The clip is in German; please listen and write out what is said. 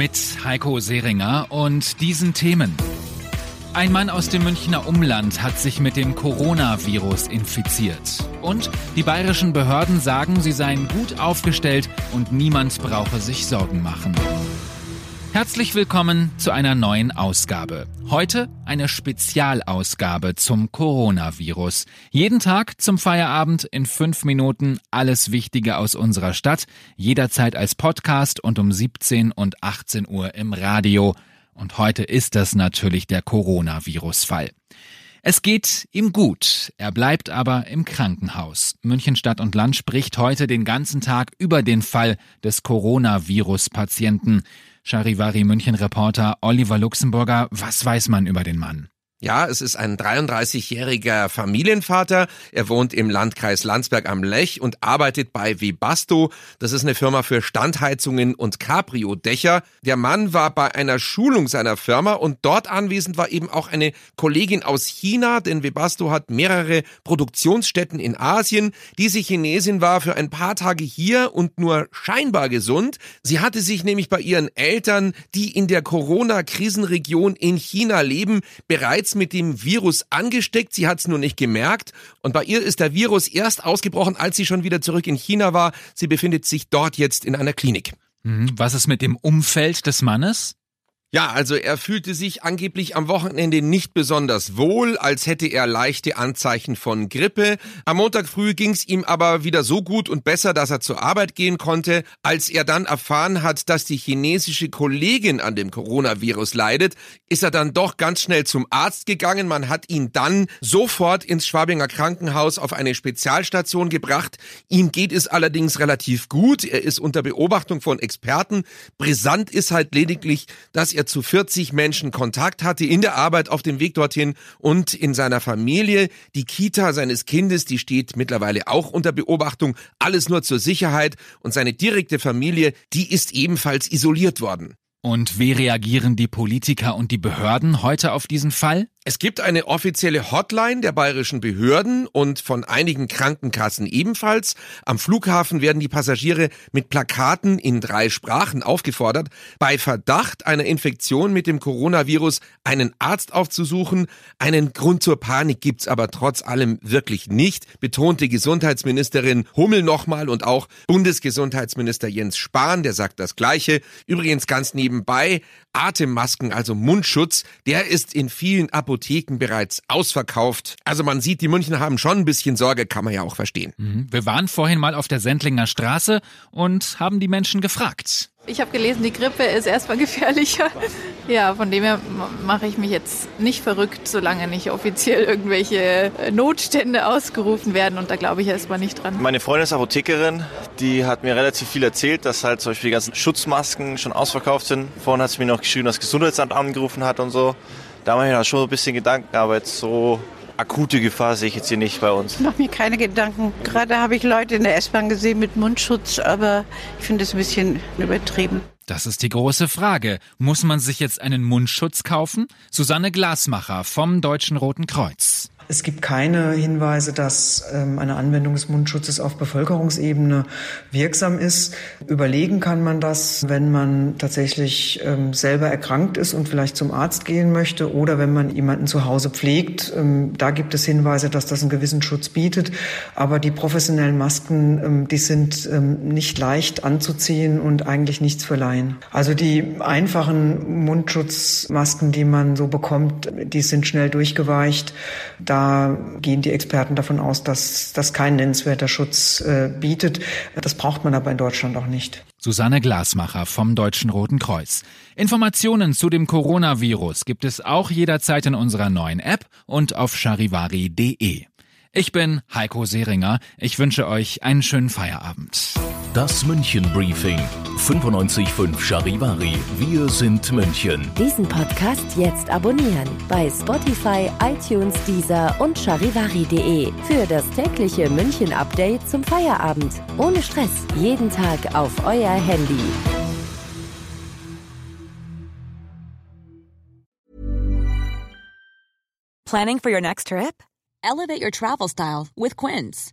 Mit Heiko Seringer und diesen Themen. Ein Mann aus dem Münchner Umland hat sich mit dem Coronavirus infiziert. Und die bayerischen Behörden sagen, sie seien gut aufgestellt und niemand brauche sich Sorgen machen. Herzlich willkommen zu einer neuen Ausgabe. Heute eine Spezialausgabe zum Coronavirus. Jeden Tag zum Feierabend in fünf Minuten alles Wichtige aus unserer Stadt, jederzeit als Podcast und um 17 und 18 Uhr im Radio. Und heute ist das natürlich der Coronavirus-Fall. Es geht ihm gut, er bleibt aber im Krankenhaus. München Stadt und Land spricht heute den ganzen Tag über den Fall des Coronavirus-Patienten. Charivari München Reporter Oliver Luxemburger, was weiß man über den Mann? Ja, es ist ein 33-jähriger Familienvater. Er wohnt im Landkreis Landsberg am Lech und arbeitet bei Webasto. Das ist eine Firma für Standheizungen und Cabrio-Dächer. Der Mann war bei einer Schulung seiner Firma und dort anwesend war eben auch eine Kollegin aus China, denn Webasto hat mehrere Produktionsstätten in Asien. Diese Chinesin war für ein paar Tage hier und nur scheinbar gesund. Sie hatte sich nämlich bei ihren Eltern, die in der Corona-Krisenregion in China leben, bereits bereits mit dem Virus angesteckt, sie hat es nur nicht gemerkt. Und bei ihr ist der Virus erst ausgebrochen, als sie schon wieder zurück in China war. Sie befindet sich dort jetzt in einer Klinik. Mhm. Was ist mit dem Umfeld des Mannes? Ja, also er fühlte sich angeblich am Wochenende nicht besonders wohl, als hätte er leichte Anzeichen von Grippe. Am Montag früh ging's ihm aber wieder so gut und besser, dass er zur Arbeit gehen konnte. Als er dann erfahren hat, dass die chinesische Kollegin an dem Coronavirus leidet, ist er dann doch ganz schnell zum Arzt gegangen. Man hat ihn dann sofort ins Schwabinger Krankenhaus auf eine Spezialstation gebracht. Ihm geht es allerdings relativ gut. Er ist unter Beobachtung von Experten. Brisant ist halt lediglich, dass er zu 40 Menschen Kontakt hatte in der Arbeit auf dem Weg dorthin und in seiner Familie. Die Kita seines Kindes, die steht mittlerweile auch unter Beobachtung. Alles nur zur Sicherheit. Und seine direkte Familie, die ist ebenfalls isoliert worden. Und wie reagieren die Politiker und die Behörden heute auf diesen Fall? Es gibt eine offizielle Hotline der bayerischen Behörden und von einigen Krankenkassen ebenfalls. Am Flughafen werden die Passagiere mit Plakaten in drei Sprachen aufgefordert, bei Verdacht einer Infektion mit dem Coronavirus einen Arzt aufzusuchen. Einen Grund zur Panik gibt's aber trotz allem wirklich nicht, betonte Gesundheitsministerin Hummel nochmal und auch Bundesgesundheitsminister Jens Spahn, der sagt das Gleiche. Übrigens ganz nebenbei, Atemmasken, also Mundschutz, der ist in vielen Apotheken bereits ausverkauft. Also man sieht, die Münchner haben schon ein bisschen Sorge, kann man ja auch verstehen. Mhm. Wir waren vorhin mal auf der Sendlinger Straße und haben die Menschen gefragt. Ich habe gelesen, die Grippe ist erstmal gefährlicher. Ja, von dem her mache ich mich jetzt nicht verrückt, solange nicht offiziell irgendwelche äh, Notstände ausgerufen werden. Und da glaube ich erstmal nicht dran. Meine Freundin ist Apothekerin. Die hat mir relativ viel erzählt, dass halt zum Beispiel die ganzen Schutzmasken schon ausverkauft sind. Vorhin hat sie mir noch geschrieben, dass das Gesundheitsamt angerufen hat und so. Da mache ich mir schon ein bisschen Gedanken, aber jetzt so akute Gefahr sehe ich jetzt hier nicht bei uns. Ich mache mir keine Gedanken. Gerade habe ich Leute in der S-Bahn gesehen mit Mundschutz, aber ich finde es ein bisschen übertrieben. Das ist die große Frage. Muss man sich jetzt einen Mundschutz kaufen? Susanne Glasmacher vom Deutschen Roten Kreuz. Es gibt keine Hinweise, dass ähm, eine Anwendung des Mundschutzes auf Bevölkerungsebene wirksam ist. Überlegen kann man das, wenn man tatsächlich ähm, selber erkrankt ist und vielleicht zum Arzt gehen möchte oder wenn man jemanden zu Hause pflegt. Ähm, da gibt es Hinweise, dass das einen gewissen Schutz bietet. Aber die professionellen Masken, die sind nicht leicht anzuziehen und eigentlich nichts für Laien. Also die einfachen Mundschutzmasken, die man so bekommt, die sind schnell durchgeweicht. Da gehen die Experten davon aus, dass das kein nennenswerter Schutz äh, bietet. Das braucht man aber in Deutschland auch nicht. Susanne Glasmacher vom Deutschen Roten Kreuz. Informationen zu dem Coronavirus gibt es auch jederzeit in unserer neuen App und auf charivari.de. Ich bin Heiko Seringer. Ich wünsche euch einen schönen Feierabend. Das München Briefing. 95.5 Charivari. Wir sind München. Diesen Podcast jetzt abonnieren bei Spotify, iTunes, Deezer und charivari.de für das tägliche München Update zum Feierabend. Ohne Stress. Jeden Tag auf euer Handy. Planning for your next trip? Elevate your travel style with Quince.